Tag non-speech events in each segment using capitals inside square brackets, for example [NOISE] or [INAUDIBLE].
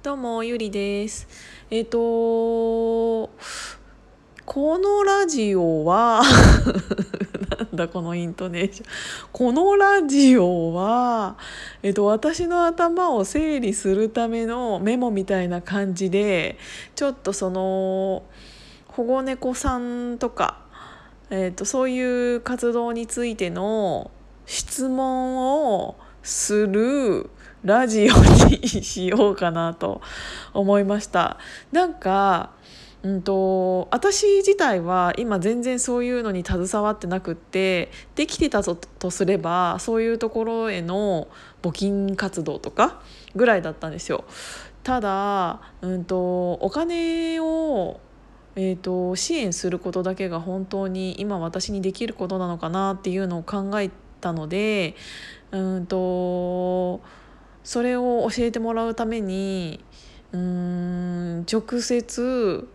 どうもゆりです。えっ、とこのラジオは [LAUGHS] なんだこのイントネーションこのラジオはえっ、と私の頭を整理するためのメモみたいな感じでちょっとその保護猫さんとかえっ、とそういう活動についての質問をするラジオにしようかなと思いました。なんかうんと私自体は今全然そういうのに携わってなくってできてたととすればそういうところへの募金活動とかぐらいだったんですよ。ただ、うんと、お金をえーと支援することだけが本当に今私にできることなのかなっていうのを考えたのでうんとそれを教えてもらうためにうん直接、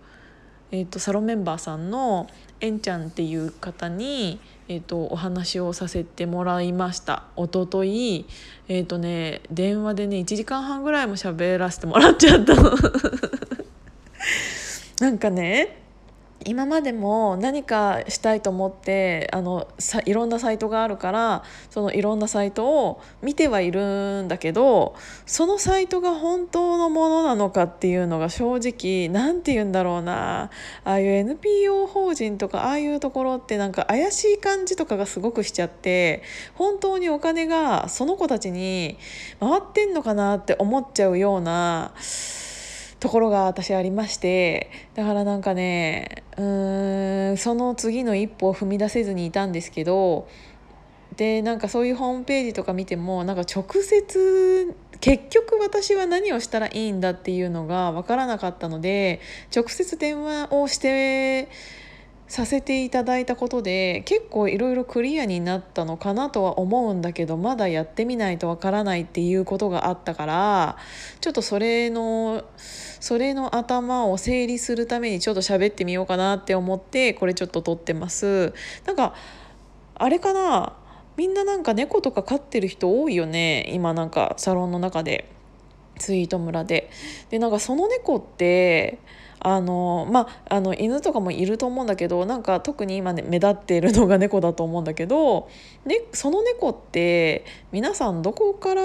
えーと、サロンメンバーさんのえんちゃんっていう方に、えーと、お話をさせてもらいました。一昨日えっ、ー、とね電話でね1時間半ぐらいも喋らせてもらっちゃったの。[LAUGHS] なんかね今までも何かしたいと思ってあのさいろんなサイトがあるからそのいろんなサイトを見てはいるんだけどそのサイトが本当のものなのかっていうのが正直何て言うんだろうなああいう NPO 法人とかああいうところってなんか怪しい感じとかがすごくしちゃって本当にお金がその子たちに回ってんのかなって思っちゃうような。ところが私ありましてだからなんかねうーんその次の一歩を踏み出せずにいたんですけどでなんかそういうホームページとか見てもなんか直接結局私は何をしたらいいんだっていうのが分からなかったので直接電話をしてさせていただいたことで結構いろいろクリアになったのかなとは思うんだけどまだやってみないとわからないっていうことがあったからちょっとそれのそれの頭を整理するためにちょっと喋ってみようかなって思ってこれちょっと撮ってます。なんかあれかな？みんななんか猫とか飼ってる人多いよね？今なんかサロンの中で。ツイート村ででなんかその猫ってあのまあの犬とかもいると思うんだけどなんか特に今、ね、目立っているのが猫だと思うんだけど、ね、その猫って皆さんどこから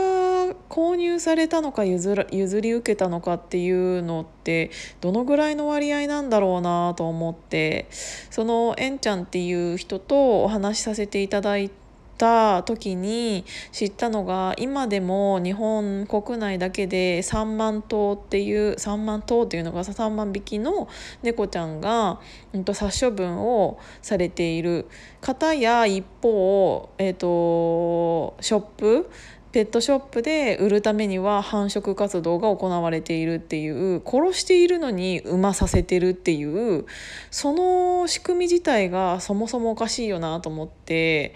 購入されたのか譲ら譲り受けたのかっていうのってどのぐらいの割合なんだろうなと思ってそのえんちゃんっていう人とお話しさせていただいて。た時に知ったのが今でも日本国内だけで3万頭っていう3万頭っていうのが3万匹の猫ちゃんが、うん、と殺処分をされている。方や一方、えーと、ショップペットショップで売るためには繁殖活動が行われているっていう殺しているのに産まさせてるっていうその仕組み自体がそもそもおかしいよなと思って。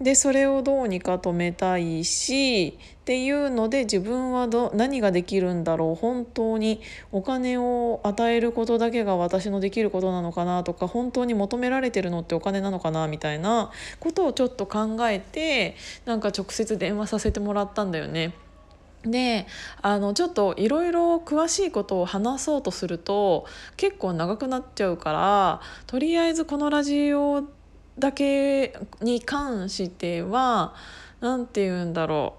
でそれをどうにか止めたいしっていうので自分はど何ができるんだろう本当にお金を与えることだけが私のできることなのかなとか本当に求められてるのってお金なのかなみたいなことをちょっと考えてなんか直接電話させてもらったんだよね。であのちょっといろいろ詳しいことを話そうとすると結構長くなっちゃうからとりあえずこのラジオだけに関しては何て言うんだろ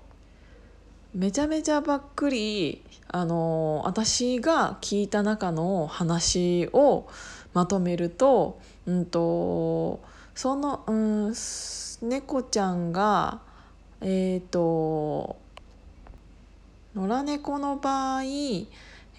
うめちゃめちゃばっくりあの私が聞いた中の話をまとめると,、うんと、その、うん、猫ちゃんがえっ、ー、と野良猫の場合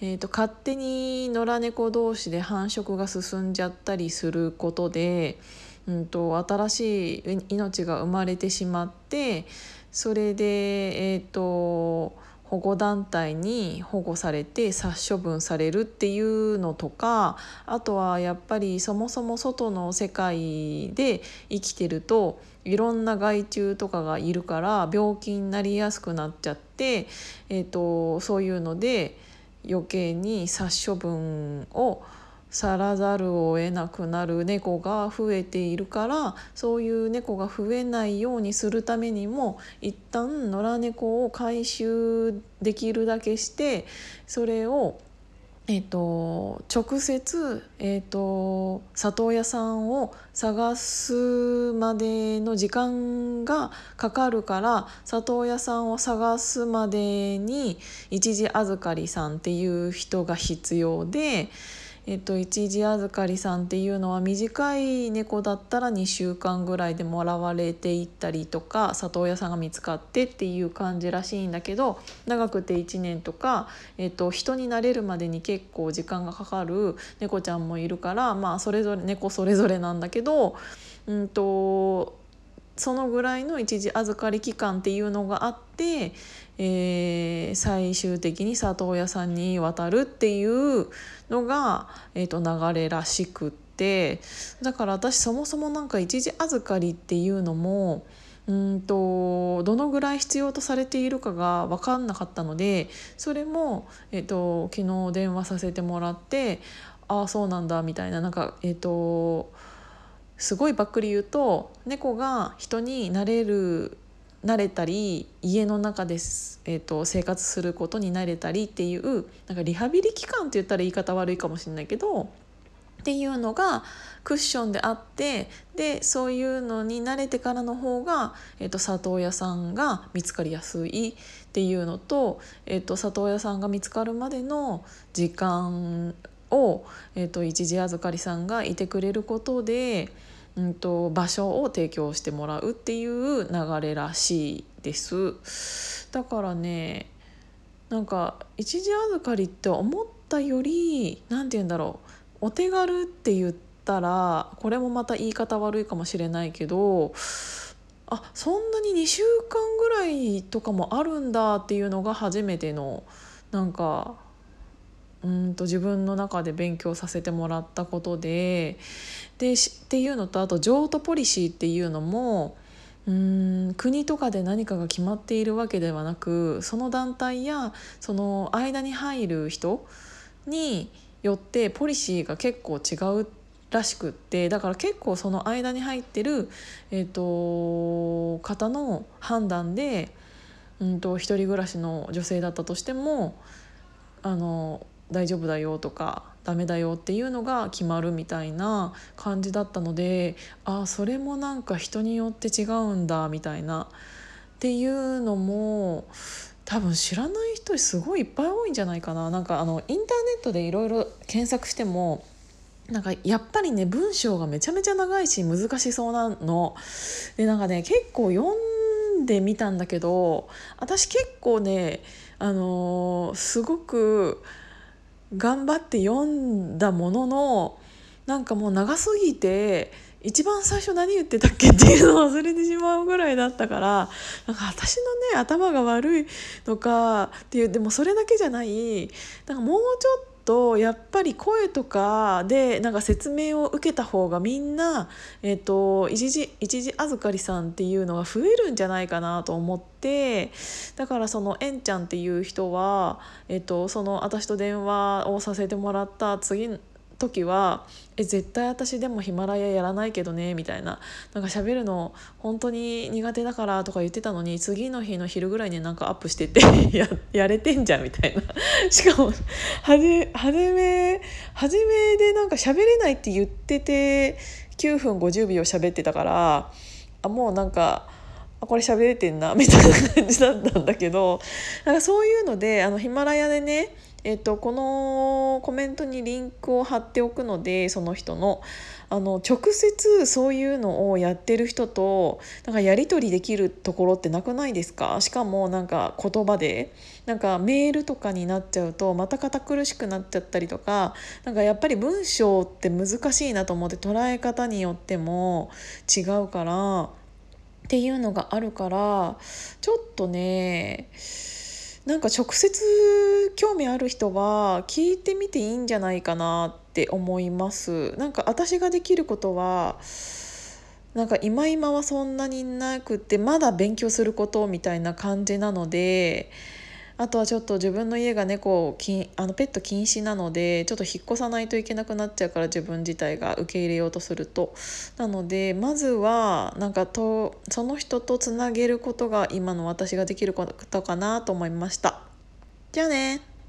えーと、勝手に野良猫同士で繁殖が進んじゃったりすることでうんと、新しい命が生まれてしまってそれで、えーと、保護団体に保護されて殺処分されるっていうのとかあとはやっぱりそもそも外の世界で生きてるといろんな害虫とかがいるから病気になりやすくなっちゃって、えーとそういうので余計に殺処分を去らざるを得なくなる猫が増えているからそういう猫が増えないようにするためにも一旦野良猫を回収できるだけしてそれをえーと、直接、えーと、里親さんを探すまでの時間がかかるから里親さんを探すまでに一時預かりさんっていう人が必要で。えっと、一時預かりさんっていうのは短い猫だったら2週間ぐらいでもらわれていったりとか里親さんが見つかってっていう感じらしいんだけど長くて1年とか、えっと、人になれるまでに結構時間がかかる猫ちゃんもいるからまあそれぞれ猫それぞれなんだけど、うんとそのぐらいの一時預かり期間っていうのがあって、えー、最終的に里親さんに渡るっていうのが、えー、と流れらしくって。だから私そもそも何か一時預かりっていうのもうんとどのぐらい必要とされているかが分かんなかったのでそれも、えーと、昨日電話させてもらってああそうなんだみたいななんかえっ、ー、とすごいばっくり言うと猫が人になれる慣れたり家の中です、えーと、生活することに慣れたりっていうなんかリハビリ期間って言ったら言い方悪いかもしれないけどっていうのがクッションであってでそういうのに慣れてからの方が、えーと、里親さんが見つかりやすいっていうのと,、えーと里親さんが見つかるまでの時間を、えー、と一時預かりさんがいてくれることで。うんと、場所を提供してもらうっていう流れらしいですだからねなんか一時預かりって思ったより何て言うんだろうお手軽って言ったらこれもまた言い方悪いかもしれないけどあそんなに2週間ぐらいとかもあるんだっていうのが初めてのなんかうんと自分の中で勉強させてもらったことででっていうのとあと譲渡ポリシーっていうのもうん国とかで何かが決まっているわけではなくその団体やその間に入る人によってポリシーが結構違うらしくってだから結構その間に入ってる、えーと、方の判断で、うんと、と一人暮らしの女性だったとしてもあの大丈夫だよとかダメだよっていうのが決まるみたいな感じだったのでああそれもなんか人によって違うんだみたいなっていうのも多分知らない人すごいいっぱい多いんじゃないかななんかあのインターネットでいろいろ検索してもなんかやっぱりね文章がめちゃめちゃ長いし難しそうなの。でなんかね結構読んでみたんだけど私結構ねあのー、すごく頑張って読んだもののなんかもう長すぎて一番最初何言ってたっけっていうのを忘れてしまうぐらいだったから [LAUGHS] なんか私のね頭が悪いのかっていうでもそれだけじゃないなんかもうちょっととやっぱり声とかでなんか説明を受けた方がみんな、えーと、一時一時預かりさんっていうのが増えるんじゃないかなと思ってだからそのえんちゃんっていう人は、えーと、その私と電話をさせてもらった次時は「え絶対私でもヒマラヤやらないけどね」みたいななんか喋るの本当に苦手だからとか言ってたのに次の日の昼ぐらいになんかアップしてて [LAUGHS] ややれてんじゃんみたいな [LAUGHS] しかもはじ初め初めでなんか喋れないって言ってて9分50秒喋ってたからあもうなんか。あこれ喋れてんなみたいな感じだったんだけどなんかそういうのであのヒマラヤでねえっと、このコメントにリンクを貼っておくのでその人の。あの直接そういうのをやってる人となんかやり取りできるところってなくないですか？しかもなんか言葉でなんかメールとかになっちゃうとまた堅苦しくなっちゃったりとかなんかやっぱり文章って難しいなと思って捉え方によっても違うからっていうのがあるからちょっとねなんか直接興味ある人は聞いてみていいんじゃないかなって思います。なんか私ができることはなんか今今はそんなになくてまだ勉強することみたいな感じなのであとはちょっと自分の家が猫をきあのペット禁止なのでちょっと引っ越さないといけなくなっちゃうから自分自体が受け入れようとするとなのでまずはなんかとその人とつなげることが今の私ができることかなと思いました。じゃあね